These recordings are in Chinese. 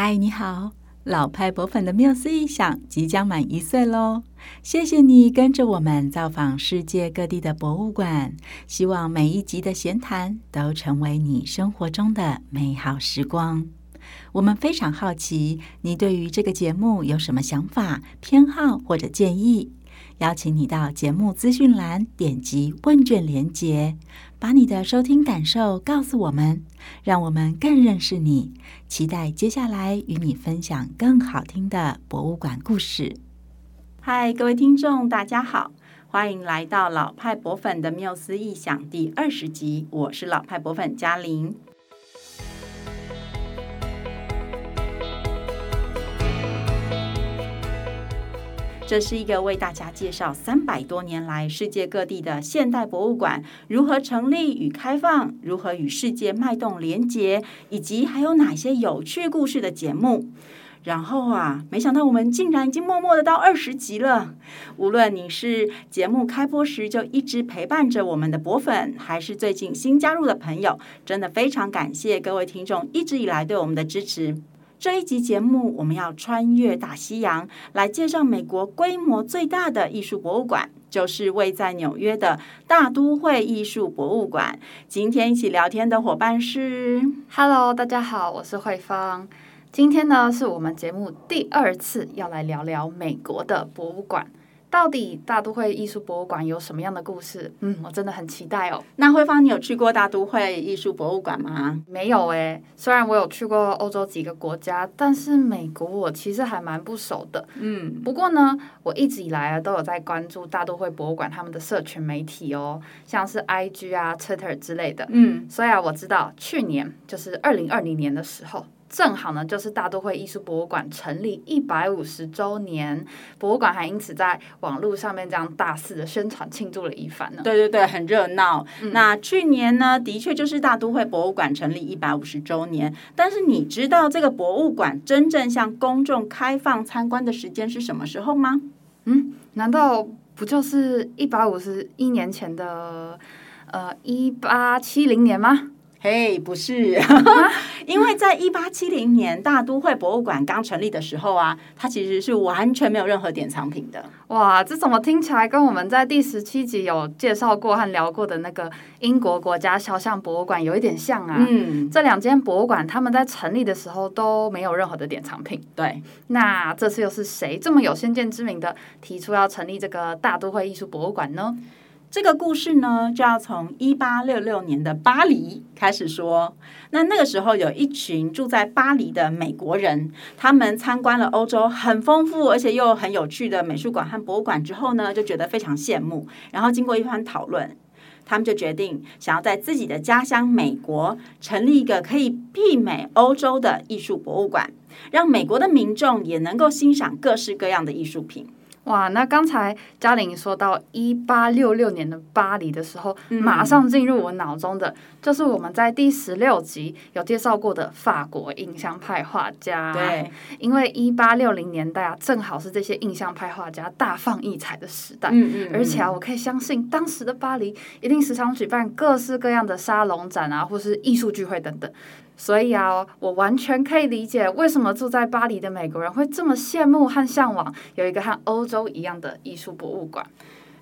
嗨，你好，老派博粉的缪斯一想即将满一岁喽！谢谢你跟着我们造访世界各地的博物馆，希望每一集的闲谈都成为你生活中的美好时光。我们非常好奇，你对于这个节目有什么想法、偏好或者建议？邀请你到节目资讯栏点击问卷连结，把你的收听感受告诉我们，让我们更认识你。期待接下来与你分享更好听的博物馆故事。嗨，各位听众，大家好，欢迎来到老派博粉的缪斯异想第二十集，我是老派博粉嘉玲。这是一个为大家介绍三百多年来世界各地的现代博物馆如何成立与开放，如何与世界脉动连接，以及还有哪些有趣故事的节目。然后啊，没想到我们竟然已经默默的到二十集了。无论你是节目开播时就一直陪伴着我们的博粉，还是最近新加入的朋友，真的非常感谢各位听众一直以来对我们的支持。这一集节目，我们要穿越大西洋，来介绍美国规模最大的艺术博物馆，就是位在纽约的大都会艺术博物馆。今天一起聊天的伙伴是，Hello，大家好，我是慧芳。今天呢，是我们节目第二次要来聊聊美国的博物馆。到底大都会艺术博物馆有什么样的故事？嗯，我真的很期待哦。那慧芳，你有去过大都会艺术博物馆吗？没有诶，虽然我有去过欧洲几个国家，但是美国我其实还蛮不熟的。嗯，不过呢，我一直以来啊都有在关注大都会博物馆他们的社群媒体哦，像是 IG 啊、Twitter 之类的。嗯，所以啊，我知道去年就是二零二零年的时候。正好呢，就是大都会艺术博物馆成立一百五十周年，博物馆还因此在网络上面这样大肆的宣传庆祝了一番呢。对对对，很热闹。嗯、那去年呢，的确就是大都会博物馆成立一百五十周年。但是你知道这个博物馆真正向公众开放参观的时间是什么时候吗？嗯，难道不就是一百五十一年前的呃一八七零年吗？嘿，hey, 不是，因为在一八七零年大都会博物馆刚成立的时候啊，它其实是完全没有任何典藏品的。哇，这怎么听起来跟我们在第十七集有介绍过和聊过的那个英国国家肖像博物馆有一点像啊？嗯，这两间博物馆他们在成立的时候都没有任何的典藏品。对，那这次又是谁这么有先见之明的提出要成立这个大都会艺术博物馆呢？这个故事呢，就要从一八六六年的巴黎开始说。那那个时候，有一群住在巴黎的美国人，他们参观了欧洲很丰富而且又很有趣的美术馆和博物馆之后呢，就觉得非常羡慕。然后经过一番讨论，他们就决定想要在自己的家乡美国成立一个可以媲美欧洲的艺术博物馆，让美国的民众也能够欣赏各式各样的艺术品。哇，那刚才嘉玲说到一八六六年的巴黎的时候，嗯、马上进入我脑中的就是我们在第十六集有介绍过的法国印象派画家。对，因为一八六零年代啊，正好是这些印象派画家大放异彩的时代。嗯嗯嗯，而且啊，我可以相信当时的巴黎一定时常举办各式各样的沙龙展啊，或是艺术聚会等等。所以啊，我完全可以理解为什么住在巴黎的美国人会这么羡慕和向往有一个和欧洲一样的艺术博物馆。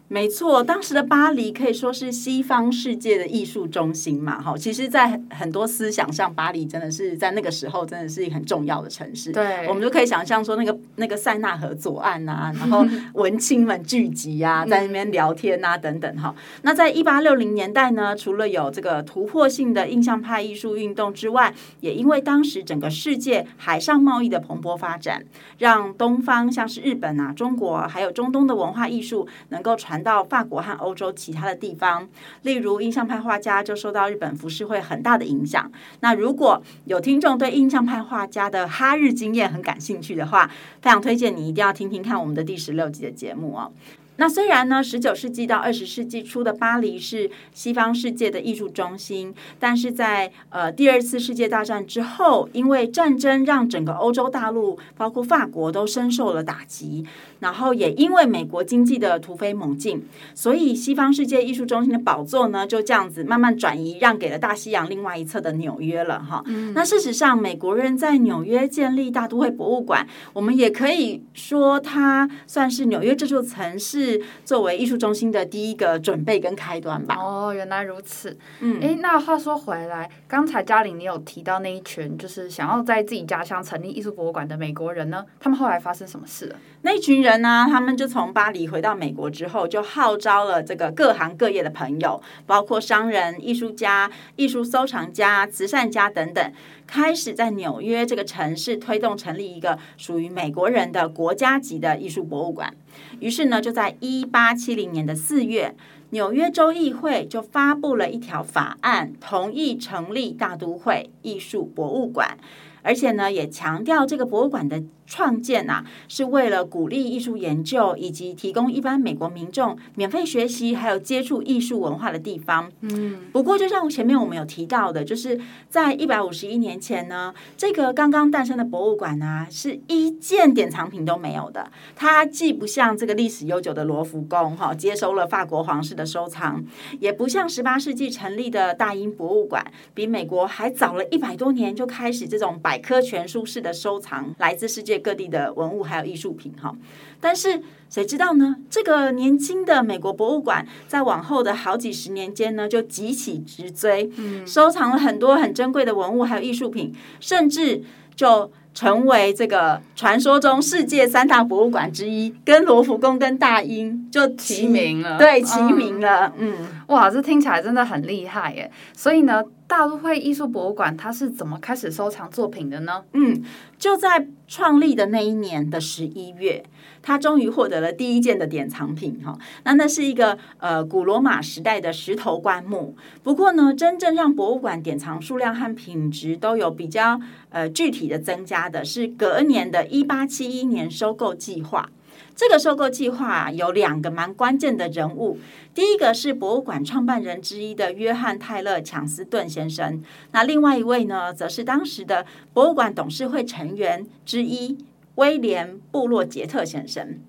没错，当时的巴黎可以说是西方世界的艺术中心嘛，哈。其实，在很多思想上，巴黎真的是在那个时候真的是一个很重要的城市。对，我们就可以想象说，那个那个塞纳河左岸啊，然后文青们聚集啊，在那边聊天啊，等等哈。那在一八六零年代呢，除了有这个突破性的印象派艺术运动之外，也因为当时整个世界海上贸易的蓬勃发展，让东方像是日本啊、中国还有中东的文化艺术能够传。到法国和欧洲其他的地方，例如印象派画家就受到日本浮世绘很大的影响。那如果有听众对印象派画家的哈日经验很感兴趣的话，非常推荐你一定要听听看我们的第十六集的节目哦。那虽然呢，十九世纪到二十世纪初的巴黎是西方世界的艺术中心，但是在呃第二次世界大战之后，因为战争让整个欧洲大陆，包括法国都深受了打击，然后也因为美国经济的突飞猛进，所以西方世界艺术中心的宝座呢就这样子慢慢转移，让给了大西洋另外一侧的纽约了哈。嗯、那事实上，美国人在纽约建立大都会博物馆，我们也可以说它算是纽约这座城市。作为艺术中心的第一个准备跟开端吧。哦，原来如此。嗯，诶，那话说回来，刚才嘉玲你有提到那一群就是想要在自己家乡成立艺术博物馆的美国人呢？他们后来发生什么事了？那一群人人呢？他们就从巴黎回到美国之后，就号召了这个各行各业的朋友，包括商人、艺术家、艺术收藏家、慈善家等等，开始在纽约这个城市推动成立一个属于美国人的国家级的艺术博物馆。于是呢，就在一八七零年的四月，纽约州议会就发布了一条法案，同意成立大都会艺术博物馆，而且呢，也强调这个博物馆的。创建呐、啊，是为了鼓励艺术研究，以及提供一般美国民众免费学习，还有接触艺术文化的地方。嗯，不过就像前面我们有提到的，就是在一百五十一年前呢，这个刚刚诞生的博物馆啊，是一件典藏品都没有的。它既不像这个历史悠久的罗浮宫哈，接收了法国皇室的收藏，也不像十八世纪成立的大英博物馆，比美国还早了一百多年就开始这种百科全书式的收藏，来自世界。各地的文物还有艺术品哈，但是谁知道呢？这个年轻的美国博物馆在往后的好几十年间呢，就急起直追，嗯收藏了很多很珍贵的文物还有艺术品，甚至就成为这个传说中世界三大博物馆之一，跟罗浮宫跟大英就齐名了。对，齐名了。嗯，嗯哇，这听起来真的很厉害耶！所以呢。大都会艺术博物馆它是怎么开始收藏作品的呢？嗯，就在创立的那一年的十一月，他终于获得了第一件的典藏品哈。那那是一个呃古罗马时代的石头棺木。不过呢，真正让博物馆典藏数量和品质都有比较呃具体的增加的是隔年的一八七一年收购计划。这个收购计划有两个蛮关键的人物，第一个是博物馆创办人之一的约翰泰勒强斯顿先生，那另外一位呢，则是当时的博物馆董事会成员之一威廉布洛杰特先生。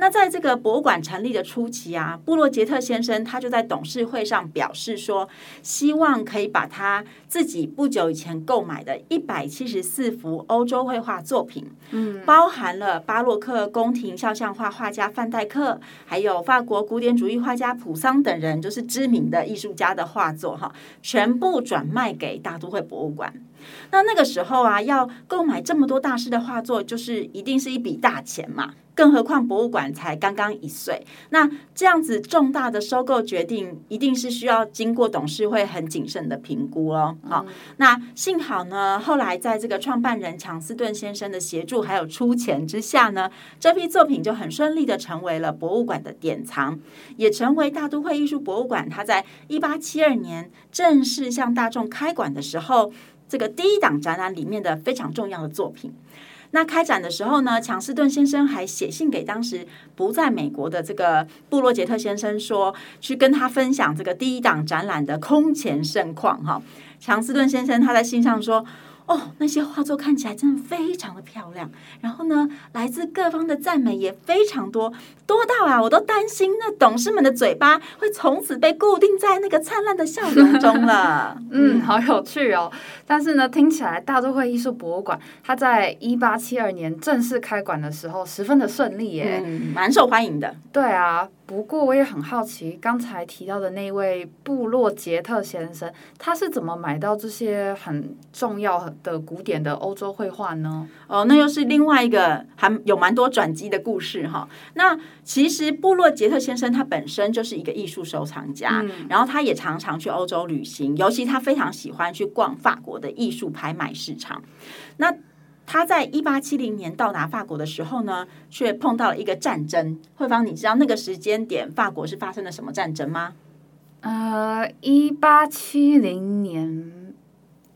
那在这个博物馆成立的初期啊，布洛杰特先生他就在董事会上表示说，希望可以把他自己不久以前购买的一百七十四幅欧洲绘画作品，嗯，包含了巴洛克宫廷肖像画画家范戴克，还有法国古典主义画家普桑等人，就是知名的艺术家的画作哈，全部转卖给大都会博物馆。那那个时候啊，要购买这么多大师的画作，就是一定是一笔大钱嘛。更何况博物馆才刚刚一岁，那这样子重大的收购决定，一定是需要经过董事会很谨慎的评估哦。好，那幸好呢，后来在这个创办人强斯顿先生的协助还有出钱之下呢，这批作品就很顺利的成为了博物馆的典藏，也成为大都会艺术博物馆。它在一八七二年正式向大众开馆的时候，这个第一档展览里面的非常重要的作品。那开展的时候呢，强斯顿先生还写信给当时不在美国的这个布洛杰特先生说，去跟他分享这个第一档展览的空前盛况哈。强斯顿先生他在信上说。哦，那些画作看起来真的非常的漂亮，然后呢，来自各方的赞美也非常多，多到啊，我都担心那董事们的嘴巴会从此被固定在那个灿烂的笑容中了。嗯，好有趣哦。但是呢，听起来大都会艺术博物馆它在一八七二年正式开馆的时候十分的顺利耶，嗯，蛮受欢迎的。对啊。不过我也很好奇，刚才提到的那位布洛杰特先生，他是怎么买到这些很重要的古典的欧洲绘画呢？哦，那又是另外一个还有蛮多转机的故事哈。那其实布洛杰特先生他本身就是一个艺术收藏家，嗯、然后他也常常去欧洲旅行，尤其他非常喜欢去逛法国的艺术拍卖市场。那他在一八七零年到达法国的时候呢，却碰到了一个战争。慧芳，你知道那个时间点法国是发生了什么战争吗？呃，一八七零年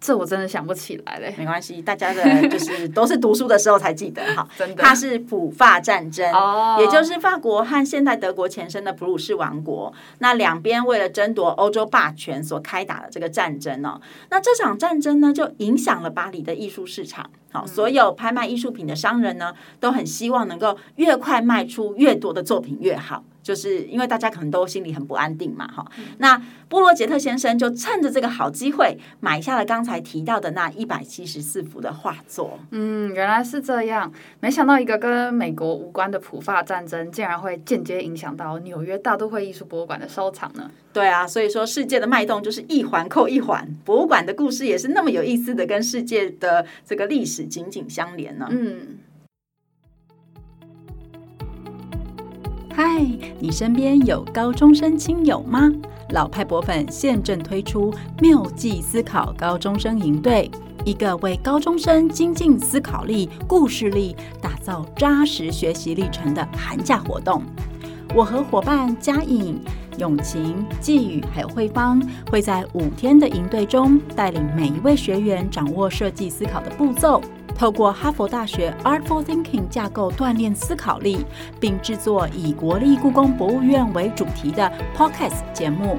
这我真的想不起来嘞。没关系，大家的就是都是读书的时候才记得哈。真的，它是普法战争，哦，也就是法国和现代德国前身的普鲁士王国，那两边为了争夺欧洲霸权所开打的这个战争哦。那这场战争呢，就影响了巴黎的艺术市场。好，所有拍卖艺术品的商人呢，都很希望能够越快卖出越多的作品越好。就是因为大家可能都心里很不安定嘛，哈。那波罗杰特先生就趁着这个好机会，买下了刚才提到的那一百七十四幅的画作。嗯，原来是这样。没想到一个跟美国无关的普法战争，竟然会间接影响到纽约大都会艺术博物馆的收藏呢？对啊，所以说世界的脉动就是一环扣一环，博物馆的故事也是那么有意思的，跟世界的这个历史紧紧相连呢。嗯。嗨，你身边有高中生亲友吗？老派博粉现正推出妙计思考高中生营队，一个为高中生精进思考力、故事力，打造扎实学习历程的寒假活动。我和伙伴嘉颖、永晴、季宇还有慧芳，会在五天的营队中，带领每一位学员掌握设计思考的步骤。透过哈佛大学 Artful Thinking 架构锻炼思考力，并制作以国立故宫博物院为主题的 Podcast 节目。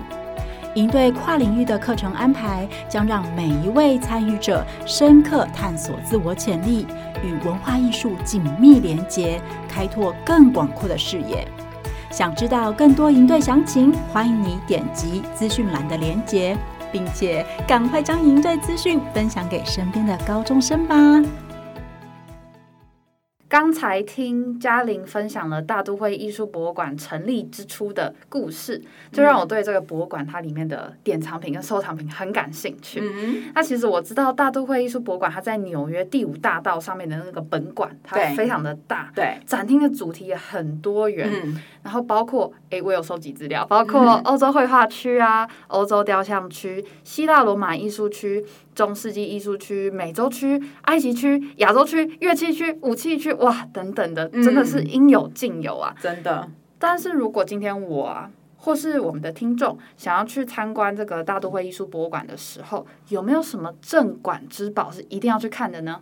营队跨领域的课程安排，将让每一位参与者深刻探索自我潜力，与文化艺术紧密连结，开拓更广阔的视野。想知道更多营队详情，欢迎你点击资讯栏的连结，并且赶快将营队资讯分享给身边的高中生吧。刚才听嘉玲分享了大都会艺术博物馆成立之初的故事，就让我对这个博物馆它里面的典藏品跟收藏品很感兴趣。嗯，那其实我知道大都会艺术博物馆它在纽约第五大道上面的那个本馆，它非常的大，对，展厅的主题也很多元。嗯，然后包括诶，我有收集资料，包括欧洲绘画区啊，欧洲雕像区、希腊罗马艺术区。中世纪艺术区、美洲区、埃及区、亚洲区、乐器区、武器区，哇，等等的，真的是应有尽有啊！真的。但是如果今天我啊，或是我们的听众想要去参观这个大都会艺术博物馆的时候，有没有什么镇馆之宝是一定要去看的呢？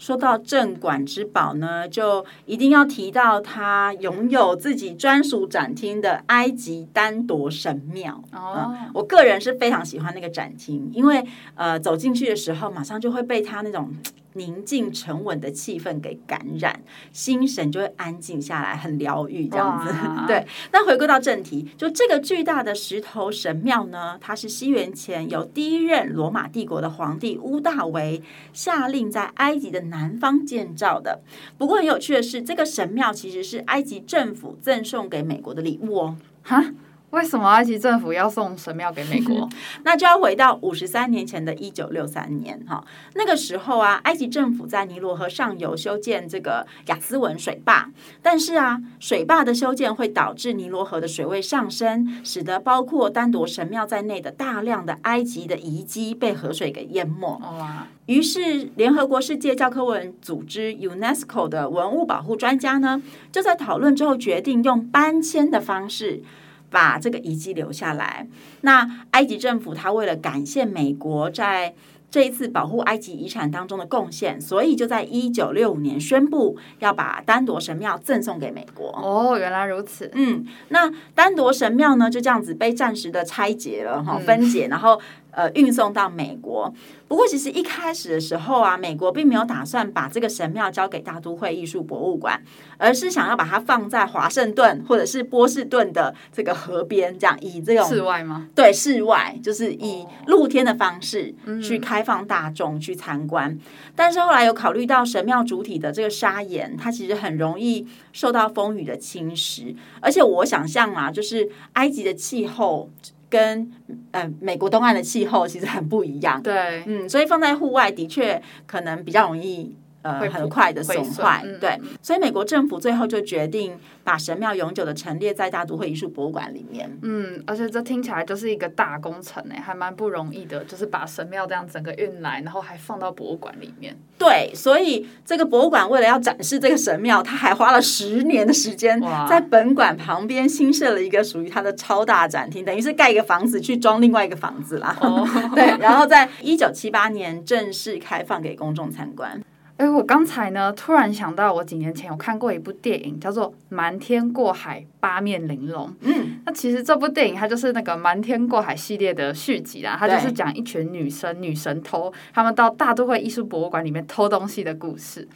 说到镇馆之宝呢，就一定要提到它拥有自己专属展厅的埃及丹铎神庙。哦、嗯，我个人是非常喜欢那个展厅，因为呃走进去的时候，马上就会被它那种。宁静沉稳的气氛给感染，心神就会安静下来，很疗愈这样子。对，那回归到正题，就这个巨大的石头神庙呢，它是西元前由第一任罗马帝国的皇帝屋大维下令在埃及的南方建造的。不过很有趣的是，这个神庙其实是埃及政府赠送给美国的礼物哦。哈？为什么埃及政府要送神庙给美国？那就要回到五十三年前的一九六三年哈，那个时候啊，埃及政府在尼罗河上游修建这个亚斯文水坝，但是啊，水坝的修建会导致尼罗河的水位上升，使得包括丹铎神庙在内的大量的埃及的遗迹被河水给淹没。哇！于是联合国世界教科文组织 UNESCO 的文物保护专家呢，就在讨论之后决定用搬迁的方式。把这个遗迹留下来。那埃及政府他为了感谢美国在这一次保护埃及遗产当中的贡献，所以就在一九六五年宣布要把丹铎神庙赠送给美国。哦，原来如此。嗯，那丹铎神庙呢，就这样子被暂时的拆解了哈，分解，然后。呃，运送到美国。不过，其实一开始的时候啊，美国并没有打算把这个神庙交给大都会艺术博物馆，而是想要把它放在华盛顿或者是波士顿的这个河边，这样以这种室外吗？对，室外就是以露天的方式去开放大众去参观。嗯。但是后来有考虑到神庙主体的这个砂岩，它其实很容易受到风雨的侵蚀，而且我想象啊，就是埃及的气候。跟呃美国东岸的气候其实很不一样，对，嗯，所以放在户外的确可能比较容易呃很快的损坏。嗯、对，所以美国政府最后就决定把神庙永久的陈列在大都会艺术博物馆里面。嗯，而且这听起来就是一个大工程诶，还蛮不容易的，就是把神庙这样整个运来，然后还放到博物馆里面。对，所以这个博物馆为了要展示这个神庙，他还花了十年的时间，在本馆旁边新设了一个属于它的超大展厅，等于是盖一个房子去装另外一个房子啦。哦，对，然后在一九七八年正式开放给公众参观。哎，我刚才呢突然想到，我几年前有看过一部电影，叫做《瞒天过海，八面玲珑》。嗯，那其实这部电影它就是那个《瞒天过海》系列的续集啦，它就是讲一群女生女神偷，他们到大都会艺术博物馆里面偷东西的故事。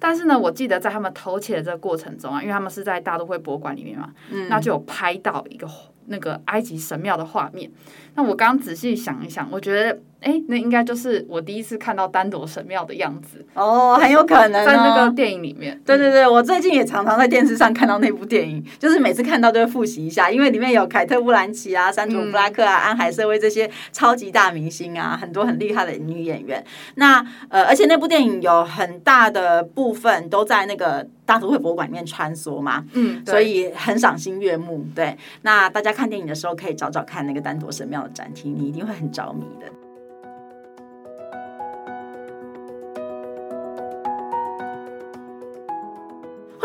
但是呢，我记得在他们偷窃的这个过程中啊，因为他们是在大都会博物馆里面嘛，嗯，那就有拍到一个那个埃及神庙的画面。那我刚刚仔细想一想，我觉得。哎，那应该就是我第一次看到丹朵神庙的样子哦，很有可能、哦、在那个电影里面。对对对，我最近也常常在电视上看到那部电影，就是每次看到都会复习一下，因为里面有凯特·布兰奇啊、山卓·布拉克啊、嗯、安海瑟薇这些超级大明星啊，很多很厉害的女演员。那呃，而且那部电影有很大的部分都在那个大都会博物馆里面穿梭嘛，嗯，所以很赏心悦目。对，那大家看电影的时候可以找找看那个丹朵神庙的展厅，你一定会很着迷的。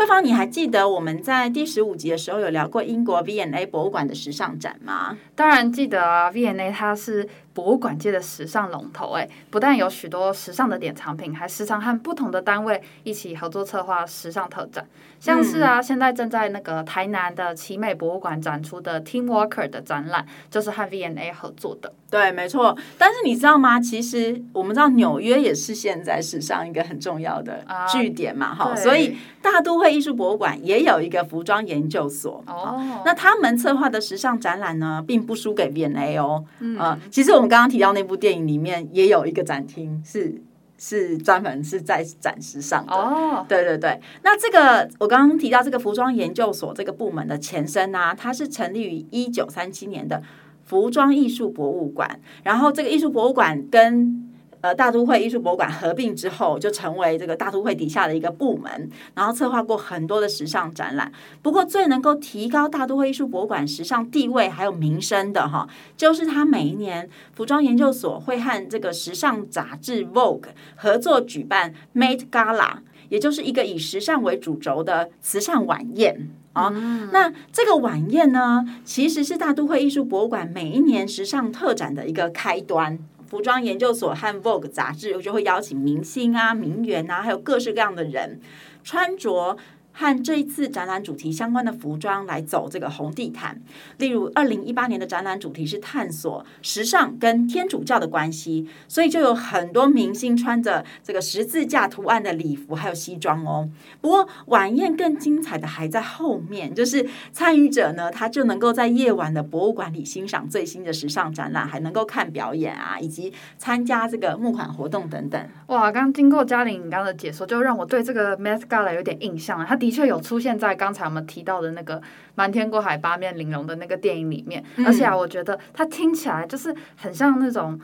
方，你还记得我们在第十五集的时候有聊过英国 V&A 博物馆的时尚展吗？当然记得啊，V&A 它是。博物馆界的时尚龙头，哎，不但有许多时尚的典藏品，还时常和不同的单位一起合作策划时尚特展。像是啊，嗯、现在正在那个台南的奇美博物馆展出的 Team Walker 的展览，就是和 V&A 合作的。对，没错。但是你知道吗？其实我们知道纽约也是现在时尚一个很重要的据点嘛，哈、啊。所以大都会艺术博物馆也有一个服装研究所。哦。那他们策划的时尚展览呢，并不输给 V&A 哦。嗯、呃。其实我们。刚刚提到那部电影里面也有一个展厅，是是专门是在展示上的。哦，对对对。那这个我刚刚提到这个服装研究所这个部门的前身呢、啊，它是成立于一九三七年的服装艺术博物馆。然后这个艺术博物馆跟呃，大都会艺术博物馆合并之后，就成为这个大都会底下的一个部门，然后策划过很多的时尚展览。不过，最能够提高大都会艺术博物馆时尚地位还有名声的哈，就是他每一年服装研究所会和这个时尚杂志《Vogue》合作举办 Met Gala，也就是一个以时尚为主轴的慈善晚宴啊。嗯、那这个晚宴呢，其实是大都会艺术博物馆每一年时尚特展的一个开端。服装研究所和 Vogue 杂志我就会邀请明星啊、名媛啊，还有各式各样的人穿着。和这一次展览主题相关的服装来走这个红地毯，例如二零一八年的展览主题是探索时尚跟天主教的关系，所以就有很多明星穿着这个十字架图案的礼服还有西装哦。不过晚宴更精彩的还在后面，就是参与者呢，他就能够在夜晚的博物馆里欣赏最新的时尚展览，还能够看表演啊，以及参加这个募款活动等等。哇，刚经过嘉玲刚刚的解说，就让我对这个 Met Gala 有点印象了。他的确有出现在刚才我们提到的那个瞒天过海八面玲珑的那个电影里面，嗯、而且啊，我觉得它听起来就是很像那种。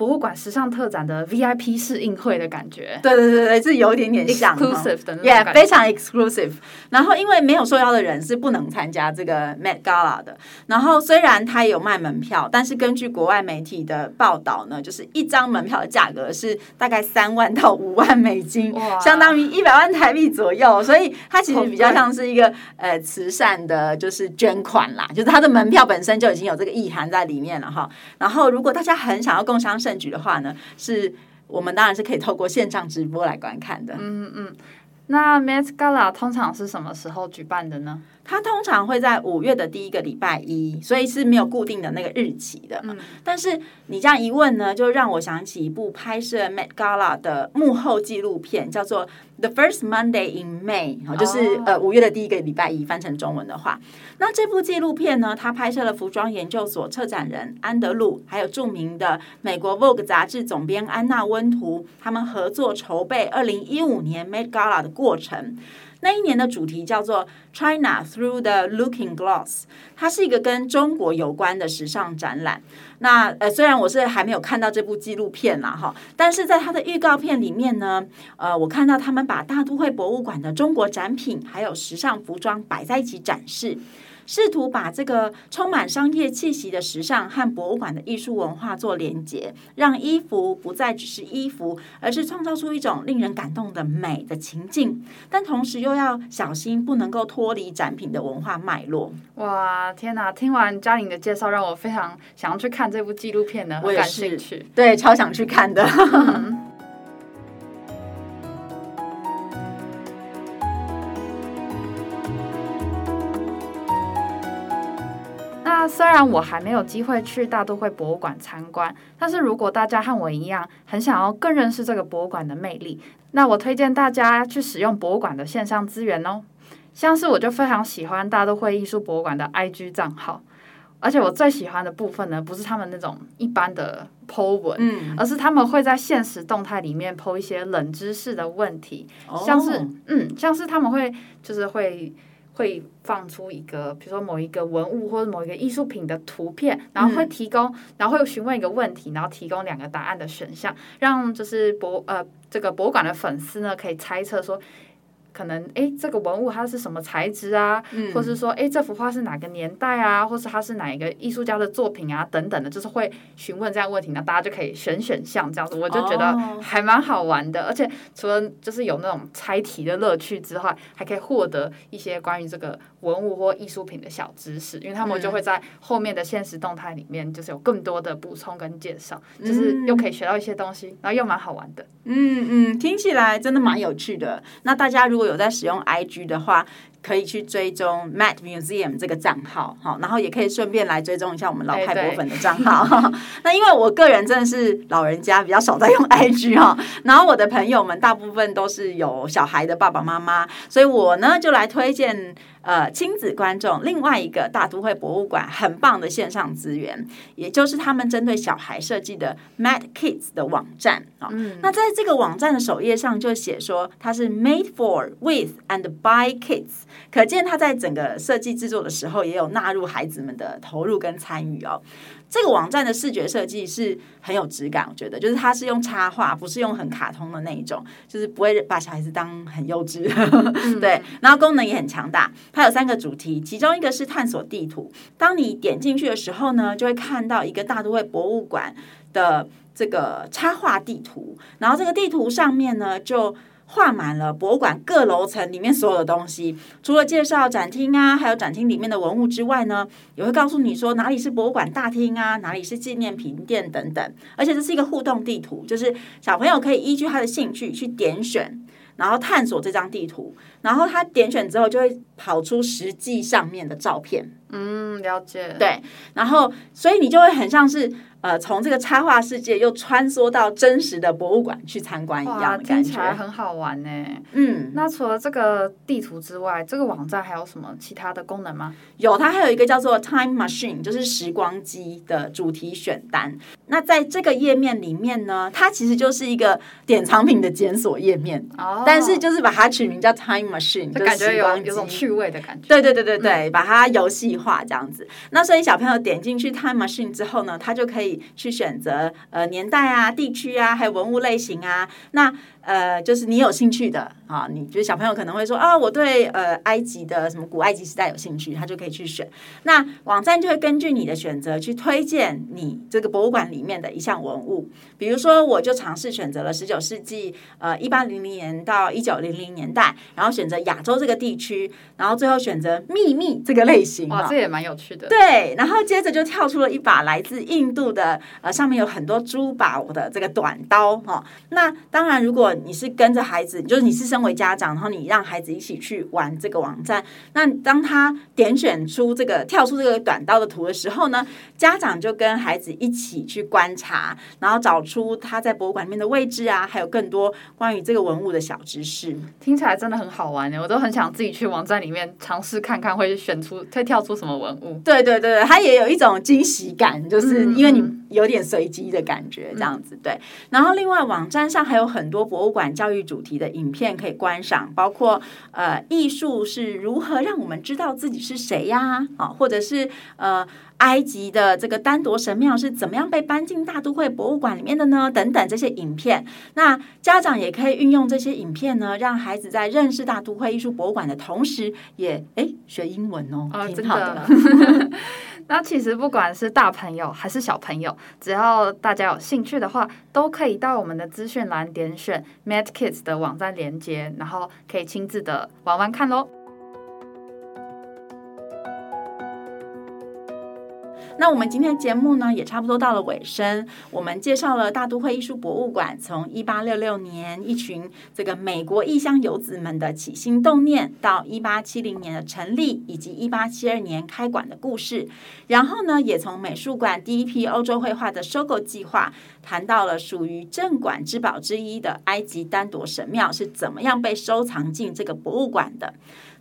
博物馆时尚特展的 VIP 试映会的感觉，对对对对，是有一点点像 exclusive 的，yeah，非常 exclusive。然后因为没有受邀的人是不能参加这个 Met Gala 的。然后虽然他也有卖门票，但是根据国外媒体的报道呢，就是一张门票的价格是大概三万到五万美金，相当于一百万台币左右。所以它其实比较像是一个呃慈善的，就是捐款啦，就是它的门票本身就已经有这个意涵在里面了哈。然后如果大家很想要共享盛举的话呢，是我们当然是可以透过线上直播来观看的。嗯嗯，那 Met Gala 通常是什么时候举办的呢？它通常会在五月的第一个礼拜一，所以是没有固定的那个日期的。嗯，但是你这样一问呢，就让我想起一部拍摄 Met Gala 的幕后纪录片，叫做。The first Monday in May，就是呃五月的第一个礼拜一，翻成中文的话，那这部纪录片呢，它拍摄了服装研究所策展人安德鲁，还有著名的美国 Vogue 杂志总编安娜温图，他们合作筹备二零一五年 Met Gala 的过程。那一年的主题叫做 China Through the Looking Glass，它是一个跟中国有关的时尚展览。那呃，虽然我是还没有看到这部纪录片啦哈，但是在它的预告片里面呢，呃，我看到他们把大都会博物馆的中国展品还有时尚服装摆在一起展示。试图把这个充满商业气息的时尚和博物馆的艺术文化做连接，让衣服不再只是衣服，而是创造出一种令人感动的美的情境。但同时又要小心，不能够脱离展品的文化脉络。哇，天哪！听完嘉玲的介绍，让我非常想要去看这部纪录片呢，我感兴趣。对，超想去看的。虽然我还没有机会去大都会博物馆参观，但是如果大家和我一样很想要更认识这个博物馆的魅力，那我推荐大家去使用博物馆的线上资源哦。像是我就非常喜欢大都会艺术博物馆的 IG 账号，而且我最喜欢的部分呢，不是他们那种一般的 po 文，嗯，而是他们会在现实动态里面 po 一些冷知识的问题，像是嗯，像是他们会就是会。会放出一个，比如说某一个文物或者某一个艺术品的图片，然后会提供，然后会询问一个问题，然后提供两个答案的选项，让就是博呃这个博物馆的粉丝呢可以猜测说。可能哎，这个文物它是什么材质啊？嗯、或是说哎，这幅画是哪个年代啊？或是它是哪一个艺术家的作品啊？等等的，就是会询问这样问题，那大家就可以选选项这样子，我就觉得还蛮好玩的。哦、而且除了就是有那种猜题的乐趣之外，还可以获得一些关于这个文物或艺术品的小知识，因为他们就会在后面的现实动态里面，就是有更多的补充跟介绍，嗯、就是又可以学到一些东西，然后又蛮好玩的。嗯嗯，听起来真的蛮有趣的。那大家如果有在使用 IG 的话，可以去追踪 Matte Museum 这个账号，好，然后也可以顺便来追踪一下我们老派博粉的账号。那因为我个人真的是老人家，比较少在用 IG 哈，然后我的朋友们大部分都是有小孩的爸爸妈妈，所以我呢就来推荐。呃，亲子观众另外一个大都会博物馆很棒的线上资源，也就是他们针对小孩设计的 Matt Kids 的网站啊。那在这个网站的首页上就写说，它是 Made for with and by kids，可见它在整个设计制作的时候也有纳入孩子们的投入跟参与哦。这个网站的视觉设计是很有质感，我觉得，就是它是用插画，不是用很卡通的那一种，就是不会把小孩子当很幼稚。对，然后功能也很强大，它有三个主题，其中一个是探索地图。当你点进去的时候呢，就会看到一个大都会博物馆的这个插画地图，然后这个地图上面呢就。画满了博物馆各楼层里面所有的东西，除了介绍展厅啊，还有展厅里面的文物之外呢，也会告诉你说哪里是博物馆大厅啊，哪里是纪念品店等等。而且这是一个互动地图，就是小朋友可以依据他的兴趣去点选，然后探索这张地图，然后他点选之后就会跑出实际上面的照片。嗯，了解。对，然后所以你就会很像是。呃，从这个插画世界又穿梭到真实的博物馆去参观一样的感觉，听起来很好玩呢。嗯，那除了这个地图之外，这个网站还有什么其他的功能吗？有，它还有一个叫做 Time Machine，就是时光机的主题选单。那在这个页面里面呢，它其实就是一个典藏品的检索页面。哦。但是就是把它取名叫 Time Machine，就感觉有有种趣味的感觉。对对对对对，嗯、把它游戏化这样子。那所以小朋友点进去 Time Machine 之后呢，他就可以。去选择呃年代啊、地区啊，还有文物类型啊，那。呃，就是你有兴趣的啊，你觉得小朋友可能会说啊，我对呃埃及的什么古埃及时代有兴趣，他就可以去选。那网站就会根据你的选择去推荐你这个博物馆里面的一项文物。比如说，我就尝试选择了十九世纪呃一八零零年到一九零零年代，然后选择亚洲这个地区，然后最后选择秘密这个类型。哇，这也蛮有趣的。对，然后接着就跳出了一把来自印度的呃上面有很多珠宝的这个短刀哈。那当然，如果你是跟着孩子，就是你是身为家长，然后你让孩子一起去玩这个网站。那当他点选出这个跳出这个短道的图的时候呢，家长就跟孩子一起去观察，然后找出他在博物馆里面的位置啊，还有更多关于这个文物的小知识。听起来真的很好玩呢，我都很想自己去网站里面尝试看看，会选出会跳出什么文物。对对对，它也有一种惊喜感，就是因为你。有点随机的感觉，这样子对。然后另外网站上还有很多博物馆教育主题的影片可以观赏，包括呃艺术是如何让我们知道自己是谁呀？啊，或者是呃埃及的这个丹铎神庙是怎么样被搬进大都会博物馆里面的呢？等等这些影片，那家长也可以运用这些影片呢，让孩子在认识大都会艺术博物馆的同时也，也哎学英文哦，哦挺好的。那其实不管是大朋友还是小朋友，只要大家有兴趣的话，都可以到我们的资讯栏点选 MatKids 的网站连接，然后可以亲自的玩玩看喽。那我们今天节目呢，也差不多到了尾声。我们介绍了大都会艺术博物馆从一八六六年一群这个美国异乡游子们的起心动念，到一八七零年的成立，以及一八七二年开馆的故事。然后呢，也从美术馆第一批欧洲绘画的收购计划，谈到了属于镇馆之宝之一的埃及丹铎神庙是怎么样被收藏进这个博物馆的。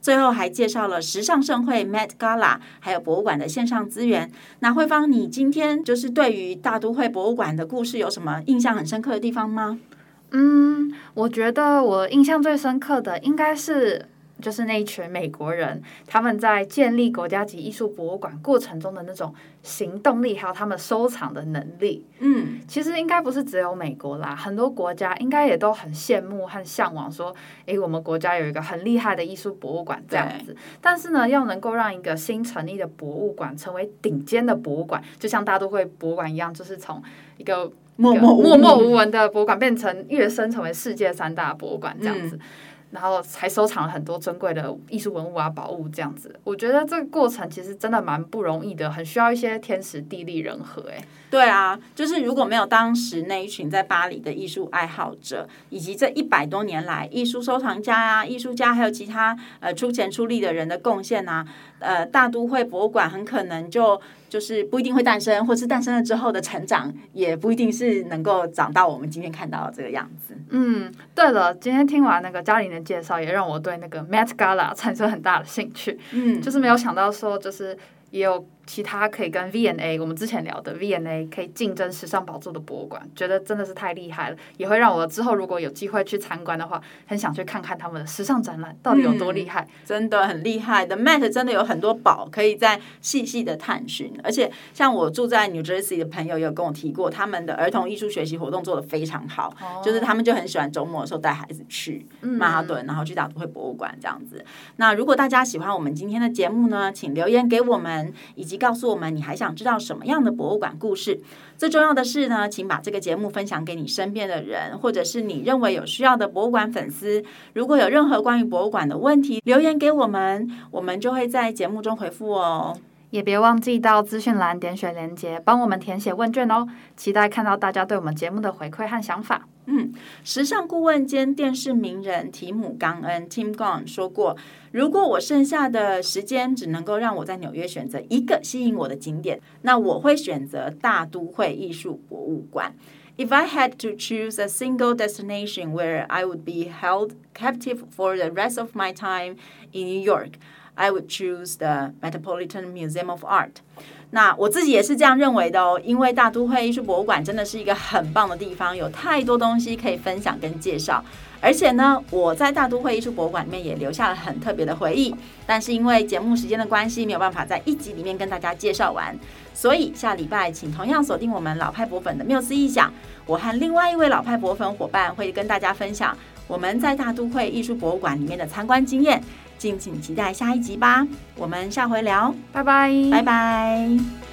最后还介绍了时尚盛会 Met Gala，还有博物馆的线上资源。那慧芳，你今天就是对于大都会博物馆的故事有什么印象很深刻的地方吗？嗯，我觉得我印象最深刻的应该是。就是那一群美国人，他们在建立国家级艺术博物馆过程中的那种行动力，还有他们收藏的能力。嗯，其实应该不是只有美国啦，很多国家应该也都很羡慕和向往，说，诶，我们国家有一个很厉害的艺术博物馆这样子。但是呢，要能够让一个新成立的博物馆成为顶尖的博物馆，就像大都会博物馆一样，就是从一个默默默默无闻的博物馆变成跃升成为世界三大博物馆这样子。嗯 然后还收藏了很多珍贵的艺术文物啊、宝物这样子，我觉得这个过程其实真的蛮不容易的，很需要一些天时地利人和。哎，对啊，就是如果没有当时那一群在巴黎的艺术爱好者，以及这一百多年来艺术收藏家啊、艺术家还有其他呃出钱出力的人的贡献啊，呃，大都会博物馆很可能就。就是不一定会诞生，或是诞生了之后的成长，也不一定是能够长到我们今天看到的这个样子。嗯，对了，今天听完那个嘉玲的介绍，也让我对那个 Met Gala 产生很大的兴趣。嗯，就是没有想到说，就是也有。其他可以跟 V&A 我们之前聊的 V&A 可以竞争时尚宝座的博物馆，觉得真的是太厉害了，也会让我之后如果有机会去参观的话，很想去看看他们的时尚展览到底有多厉害。嗯，真的很厉害的 Mat 真的有很多宝可以在细细的探寻，而且像我住在 New Jersey 的朋友也有跟我提过，他们的儿童艺术学习活动做的非常好，哦，就是他们就很喜欢周末的时候带孩子去曼哈顿，然后去大都会博物馆这样子。那如果大家喜欢我们今天的节目呢，请留言给我们，以及告诉我们你还想知道什么样的博物馆故事？最重要的是呢，请把这个节目分享给你身边的人，或者是你认为有需要的博物馆粉丝。如果有任何关于博物馆的问题，留言给我们，我们就会在节目中回复哦。也别忘记到资讯栏点选连接，帮我们填写问卷哦。期待看到大家对我们节目的回馈和想法。嗯，时尚顾问兼电视名人提姆·冈恩 （Tim Gunn） 说过：“如果我剩下的时间只能够让我在纽约选择一个吸引我的景点，那我会选择大都会艺术博物馆。If I had to choose a single destination where I would be held captive for the rest of my time in New York, I would choose the Metropolitan Museum of Art。”那我自己也是这样认为的哦，因为大都会艺术博物馆真的是一个很棒的地方，有太多东西可以分享跟介绍。而且呢，我在大都会艺术博物馆里面也留下了很特别的回忆。但是因为节目时间的关系，没有办法在一集里面跟大家介绍完，所以下礼拜请同样锁定我们老派博粉的缪斯异想，我和另外一位老派博粉伙伴会跟大家分享我们在大都会艺术博物馆里面的参观经验。敬请期待下一集吧，我们下回聊，拜拜，拜拜。